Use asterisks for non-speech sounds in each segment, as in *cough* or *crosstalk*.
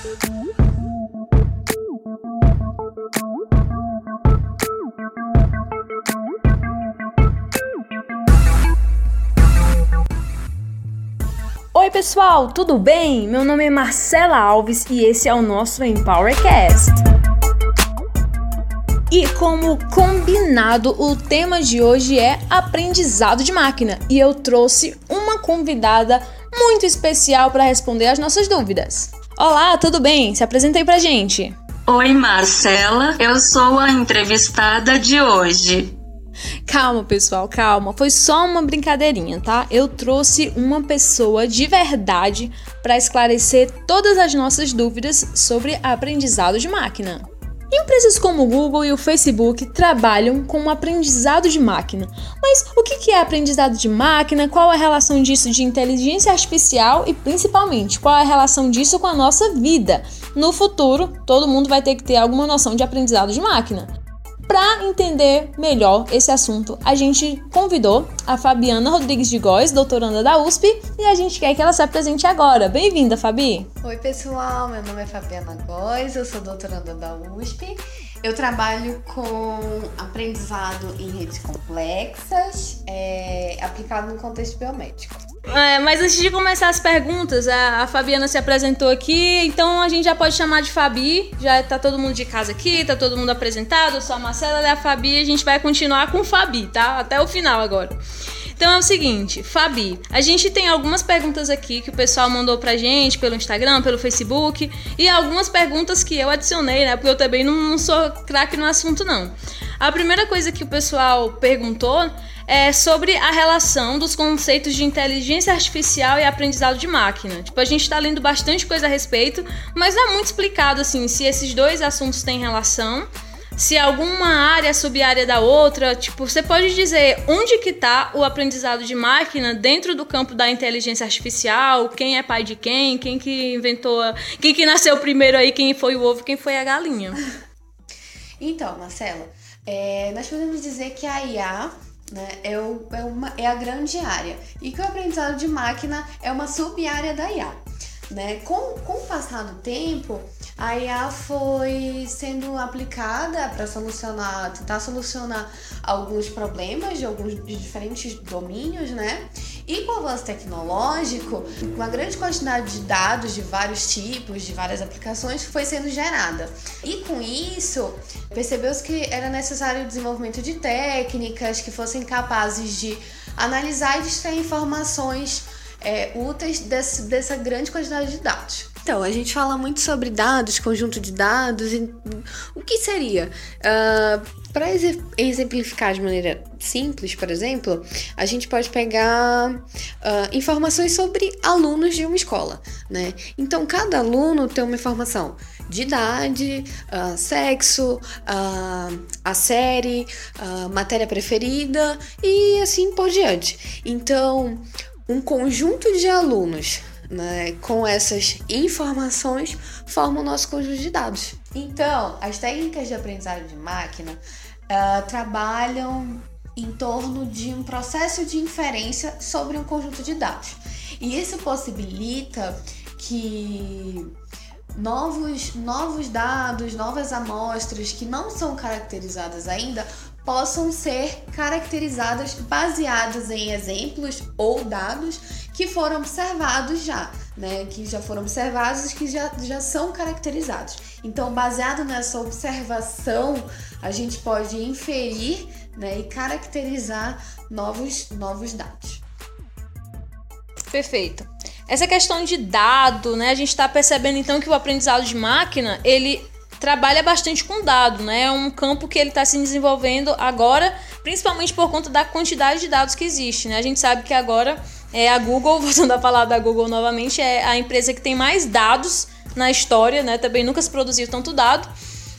Oi pessoal, tudo bem? Meu nome é Marcela Alves e esse é o nosso Empowercast. E como combinado, o tema de hoje é aprendizado de máquina e eu trouxe uma convidada muito especial para responder as nossas dúvidas. Olá, tudo bem? Se apresentei pra gente. Oi, Marcela, eu sou a entrevistada de hoje. Calma, pessoal, calma. Foi só uma brincadeirinha, tá? Eu trouxe uma pessoa de verdade para esclarecer todas as nossas dúvidas sobre aprendizado de máquina. Empresas como o Google e o Facebook trabalham com um aprendizado de máquina. Mas o que é aprendizado de máquina? Qual a relação disso de inteligência artificial e, principalmente, qual a relação disso com a nossa vida? No futuro, todo mundo vai ter que ter alguma noção de aprendizado de máquina. Para entender melhor esse assunto, a gente convidou a Fabiana Rodrigues de Góes, doutoranda da USP, e a gente quer que ela se apresente agora. Bem-vinda, Fabi! Oi, pessoal, meu nome é Fabiana Góes, eu sou doutoranda da USP. Eu trabalho com aprendizado em redes complexas, é, aplicado no contexto biomédico. É, mas antes de começar as perguntas, a, a, Fabiana se apresentou aqui, então a gente já pode chamar de Fabi. Já tá todo mundo de casa aqui, tá todo mundo apresentado. Eu sou a Marcela, ela é a Fabi a gente vai continuar com Fabi, tá? Até o final agora. Então é o seguinte, Fabi, a gente tem algumas perguntas aqui que o pessoal mandou pra gente pelo Instagram, pelo Facebook, e algumas perguntas que eu adicionei, né? Porque eu também não, não sou craque no assunto, não. A primeira coisa que o pessoal perguntou é sobre a relação dos conceitos de inteligência artificial e aprendizado de máquina. Tipo, a gente está lendo bastante coisa a respeito, mas não é muito explicado assim se esses dois assuntos têm relação se alguma área é sub-área da outra, tipo, você pode dizer onde que tá o aprendizado de máquina dentro do campo da inteligência artificial, quem é pai de quem, quem que inventou, quem que nasceu primeiro aí, quem foi o ovo, quem foi a galinha. Então, Marcela, é, nós podemos dizer que a IA né, é, o, é, uma, é a grande área e que o aprendizado de máquina é uma sub-área da IA. Né? Com, com o passar do tempo, a IA foi sendo aplicada para solucionar, tentar solucionar alguns problemas de alguns de diferentes domínios, né? E com o avanço tecnológico, uma grande quantidade de dados de vários tipos, de várias aplicações foi sendo gerada. E com isso, percebeu-se que era necessário o desenvolvimento de técnicas que fossem capazes de analisar e extrair informações é, úteis desse, dessa grande quantidade de dados. Então, a gente fala muito sobre dados, conjunto de dados, e o que seria? Uh, Para exemplificar de maneira simples, por exemplo, a gente pode pegar uh, informações sobre alunos de uma escola, né? Então, cada aluno tem uma informação de idade, uh, sexo, a série, matéria preferida e assim por diante. Então, um conjunto de alunos né, com essas informações formam o nosso conjunto de dados. Então, as técnicas de aprendizagem de máquina uh, trabalham em torno de um processo de inferência sobre um conjunto de dados. E isso possibilita que novos, novos dados, novas amostras que não são caracterizadas ainda possam ser caracterizadas baseadas em exemplos ou dados que foram observados já, né? Que já foram observados que já, já são caracterizados. Então, baseado nessa observação, a gente pode inferir né, e caracterizar novos, novos dados. Perfeito. Essa questão de dado, né? A gente está percebendo então que o aprendizado de máquina ele trabalha bastante com dado, né? É um campo que ele está se desenvolvendo agora, principalmente por conta da quantidade de dados que existe, né? A gente sabe que agora é a Google, *laughs* voltando a falar da Google novamente, é a empresa que tem mais dados na história, né? Também nunca se produziu tanto dado.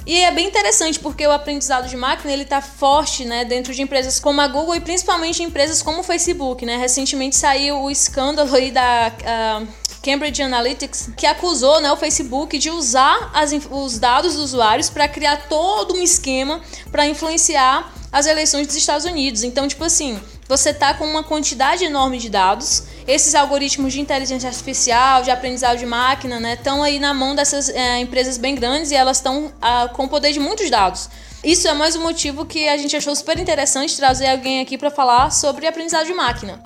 E é bem interessante porque o aprendizado de máquina ele está forte, né, dentro de empresas como a Google e principalmente empresas como o Facebook, né? Recentemente saiu o escândalo aí da uh, Cambridge Analytics, que acusou né, o Facebook de usar as, os dados dos usuários para criar todo um esquema para influenciar as eleições dos Estados Unidos. Então, tipo assim, você tá com uma quantidade enorme de dados, esses algoritmos de inteligência artificial, de aprendizado de máquina, né, estão aí na mão dessas é, empresas bem grandes e elas estão ah, com o poder de muitos dados. Isso é mais um motivo que a gente achou super interessante trazer alguém aqui para falar sobre aprendizado de máquina.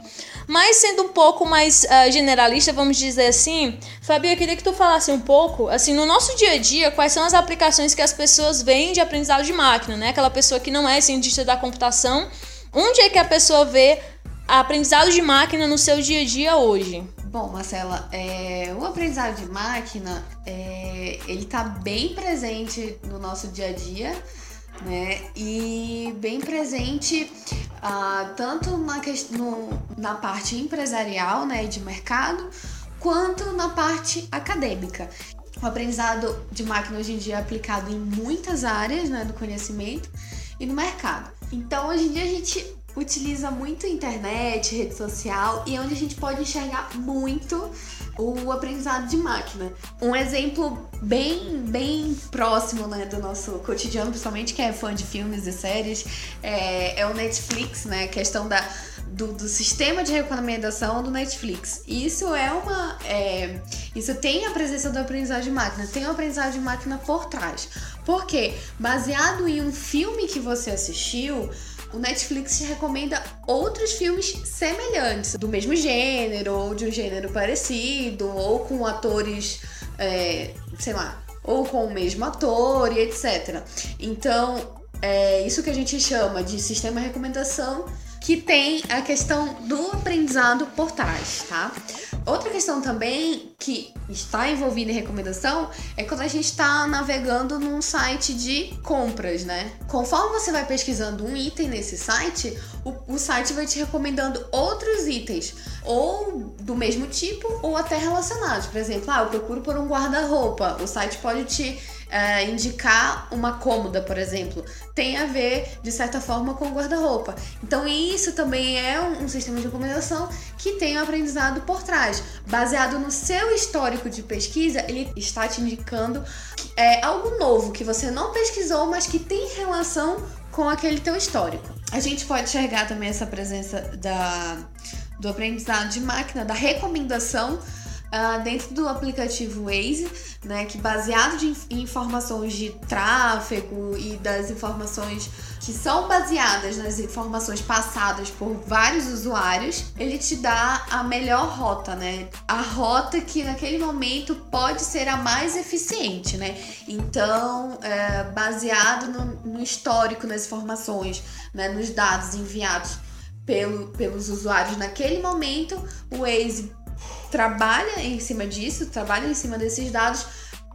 Mas sendo um pouco mais uh, generalista, vamos dizer assim, Fabi, eu queria que tu falasse um pouco, assim, no nosso dia a dia, quais são as aplicações que as pessoas veem de aprendizado de máquina, né? Aquela pessoa que não é cientista da computação, onde é que a pessoa vê aprendizado de máquina no seu dia a dia hoje? Bom, Marcela, é, o aprendizado de máquina, é, ele está bem presente no nosso dia a dia, né? E bem presente uh, tanto na, no, na parte empresarial, né, de mercado, quanto na parte acadêmica. O aprendizado de máquina hoje em dia é aplicado em muitas áreas né, do conhecimento e no mercado. Então, hoje em dia, a gente utiliza muito internet, rede social e é onde a gente pode enxergar muito o aprendizado de máquina. Um exemplo bem, bem próximo né, do nosso cotidiano, principalmente quem é fã de filmes e séries, é, é o Netflix, né? A questão da, do, do, sistema de recomendação do Netflix. Isso é uma. É, isso tem a presença do aprendizado de máquina, tem o aprendizado de máquina por trás. Porque, baseado em um filme que você assistiu, o Netflix te recomenda outros filmes semelhantes, do mesmo gênero, ou de um gênero parecido, ou com atores, é, sei lá, ou com o mesmo ator e etc. Então, é isso que a gente chama de sistema de recomendação que tem a questão do aprendizado por trás, tá? Outra questão também que está envolvida em recomendação é quando a gente está navegando num site de compras, né? Conforme você vai pesquisando um item nesse site, o, o site vai te recomendando outros itens, ou do mesmo tipo, ou até relacionados. Por exemplo, ah, eu procuro por um guarda-roupa. O site pode te é, indicar uma cômoda, por exemplo, tem a ver, de certa forma, com guarda-roupa. Então, isso também é um, um, sistema de recomendação que tem um aprendizado por trás. Baseado no seu histórico de pesquisa, ele está te indicando é, algo novo que você não pesquisou, mas que tem relação com aquele teu histórico. A gente pode enxergar também essa presença da, do aprendizado de máquina, da recomendação uh, dentro do aplicativo Waze, né, que baseado de, em informações de tráfego e das informações que são baseadas nas informações passadas por vários usuários, ele te dá a melhor rota, né? A rota que naquele momento pode ser a mais eficiente, né? Então, é, baseado no, no histórico, nas informações, né, nos dados enviados pelo, pelos usuários naquele momento, o Waze trabalha em cima disso, trabalha em cima desses dados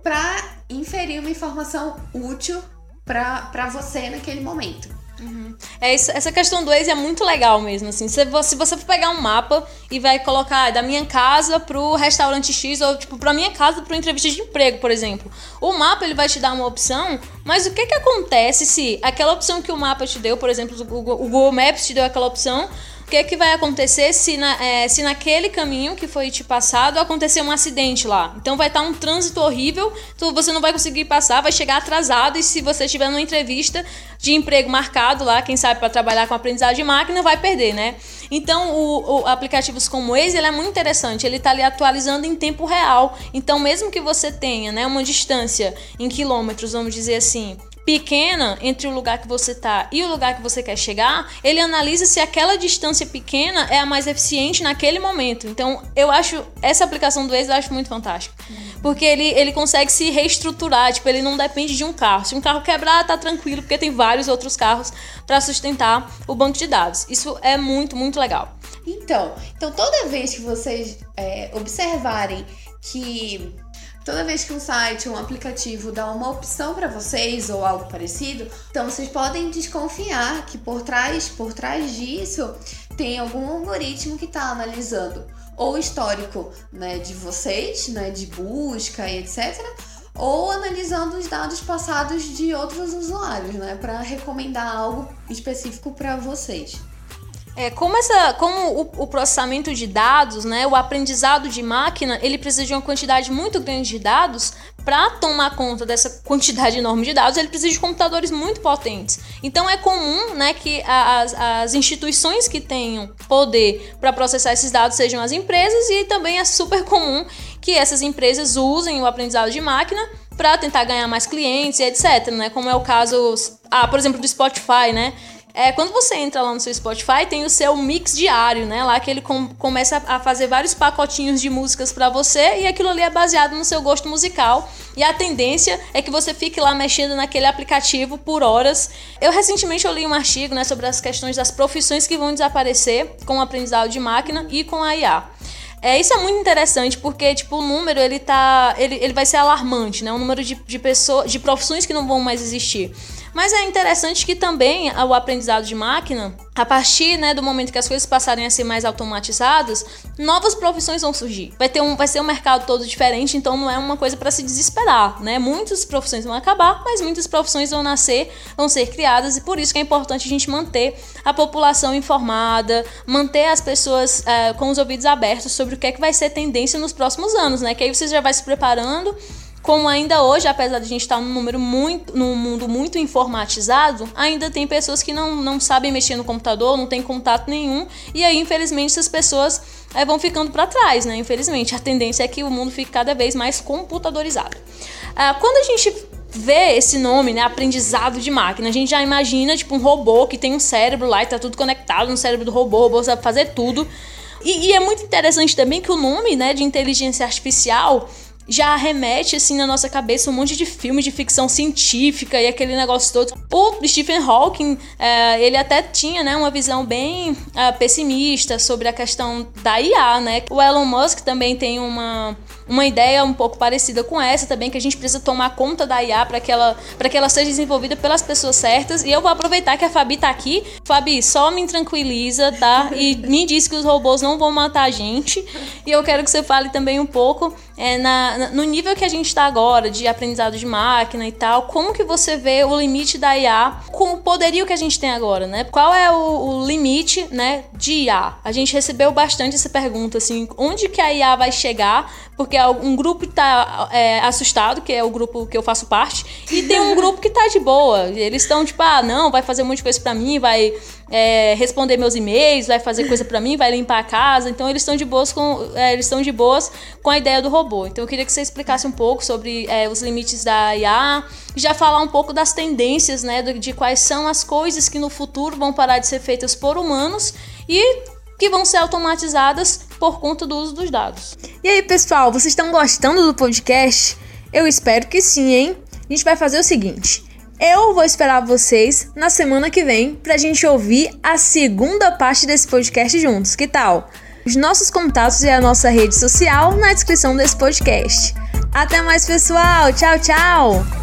para inferir uma informação útil para você naquele momento. Uhum. É isso, essa questão do Waze é muito legal mesmo, assim. Se você, se você for pegar um mapa e vai colocar da minha casa pro restaurante X ou tipo pra minha casa pro entrevista de emprego, por exemplo. O mapa ele vai te dar uma opção, mas o que que acontece se aquela opção que o mapa te deu, por exemplo, o Google Maps te deu aquela opção, o que, é que vai acontecer se, na, é, se naquele caminho que foi te passado acontecer um acidente lá? Então vai estar tá um trânsito horrível, então você não vai conseguir passar, vai chegar atrasado e se você estiver numa entrevista de emprego marcado lá, quem sabe para trabalhar com aprendizagem de máquina, vai perder, né? Então o, o aplicativos como esse ele é muito interessante, ele está ali atualizando em tempo real. Então mesmo que você tenha, né, uma distância em quilômetros, vamos dizer assim, pequena entre o lugar que você está e o lugar que você quer chegar, ele analisa se aquela distância pequena é a mais eficiente naquele momento. Então, eu acho essa aplicação do Waze eu acho muito fantástica. Porque ele, ele consegue se reestruturar, tipo, ele não depende de um carro. Se um carro quebrar, tá tranquilo, porque tem vários outros carros para sustentar o banco de dados. Isso é muito, muito legal. Então, então toda vez que vocês é, observarem que Toda vez que um site ou um aplicativo dá uma opção para vocês ou algo parecido, então vocês podem desconfiar que por trás, por trás disso tem algum algoritmo que está analisando ou o histórico né, de vocês, né, de busca e etc., ou analisando os dados passados de outros usuários, né, para recomendar algo específico para vocês. É, como essa, como o, o, processamento de dados, né, o aprendizado de máquina, ele precisa de uma quantidade muito grande de dados para tomar conta dessa quantidade enorme de dados, ele precisa de computadores muito potentes. Então é comum, né, que as, as instituições que tenham poder para processar esses dados sejam as empresas e também é super comum que essas empresas usem o aprendizado de máquina para tentar ganhar mais clientes e etc, né? Como é o caso, ah, por exemplo, do Spotify, né? É, quando você entra lá no seu Spotify, tem o seu mix diário, né? Lá que ele com, começa a fazer vários pacotinhos de músicas para você e aquilo ali é baseado no seu gosto musical. E a tendência é que você fique lá mexendo naquele aplicativo por horas. Eu recentemente eu li um artigo né, sobre as questões das profissões que vão desaparecer com o aprendizado de máquina e com a IA. É, isso é muito interessante porque, tipo, o número, ele tá. Ele, ele vai ser alarmante, né? O número de, de pessoas, de profissões que não vão mais existir. Mas é interessante que também o aprendizado de máquina, a partir né, do momento que as coisas passarem a ser mais automatizadas, novas profissões vão surgir. Vai, ter um, vai ser um mercado todo diferente, então não é uma coisa para se desesperar. Né? Muitas profissões vão acabar, mas muitas profissões vão nascer, vão ser criadas, e por isso que é importante a gente manter a população informada, manter as pessoas é, com os ouvidos abertos sobre o que é que vai ser tendência nos próximos anos, né? Que aí você já vai se preparando como ainda hoje, apesar de a gente estar num número muito, num mundo muito informatizado, ainda tem pessoas que não, não sabem mexer no computador, não tem contato nenhum, e aí, infelizmente, essas pessoas é, vão ficando para trás, né? Infelizmente, a tendência é que o mundo fique cada vez mais computadorizado. Ah, quando a gente vê esse nome, né, aprendizado de máquina, a gente já imagina tipo um robô que tem um cérebro lá e tá tudo conectado no cérebro do robô, o robô sabe fazer tudo. E, e é muito interessante também que o nome, né, de inteligência artificial já remete assim na nossa cabeça um monte de filme de ficção científica e aquele negócio todo. O Stephen Hawking, é, ele até tinha né, uma visão bem é, pessimista sobre a questão da IA, né? O Elon Musk também tem uma uma ideia um pouco parecida com essa também, que a gente precisa tomar conta da IA para que, ela, que ela seja desenvolvida pelas pessoas certas. E eu vou aproveitar que a Fabi tá aqui. Fabi, só me tranquiliza, tá? E me diz que os robôs não vão matar a gente. E eu quero que você fale também um pouco é, na, na, no nível que a gente está agora, de aprendizado de máquina e tal, como que você vê o limite da IA com o poderio que a gente tem agora, né? Qual é o, o limite, né, de IA? A gente recebeu bastante essa pergunta, assim, onde que a IA vai chegar porque um grupo está é, assustado, que é o grupo que eu faço parte, e tem um grupo que está de boa. Eles estão tipo, ah, não, vai fazer um monte de coisa para mim, vai é, responder meus e-mails, vai fazer coisa para mim, vai limpar a casa. Então eles estão de boas com é, eles estão de boas com a ideia do robô. Então eu queria que você explicasse um pouco sobre é, os limites da IA, já falar um pouco das tendências, né, de, de quais são as coisas que no futuro vão parar de ser feitas por humanos e que vão ser automatizadas por conta do uso dos dados. E aí, pessoal, vocês estão gostando do podcast? Eu espero que sim, hein? A gente vai fazer o seguinte: eu vou esperar vocês na semana que vem pra gente ouvir a segunda parte desse podcast juntos. Que tal? Os nossos contatos e a nossa rede social na descrição desse podcast. Até mais, pessoal! Tchau, tchau!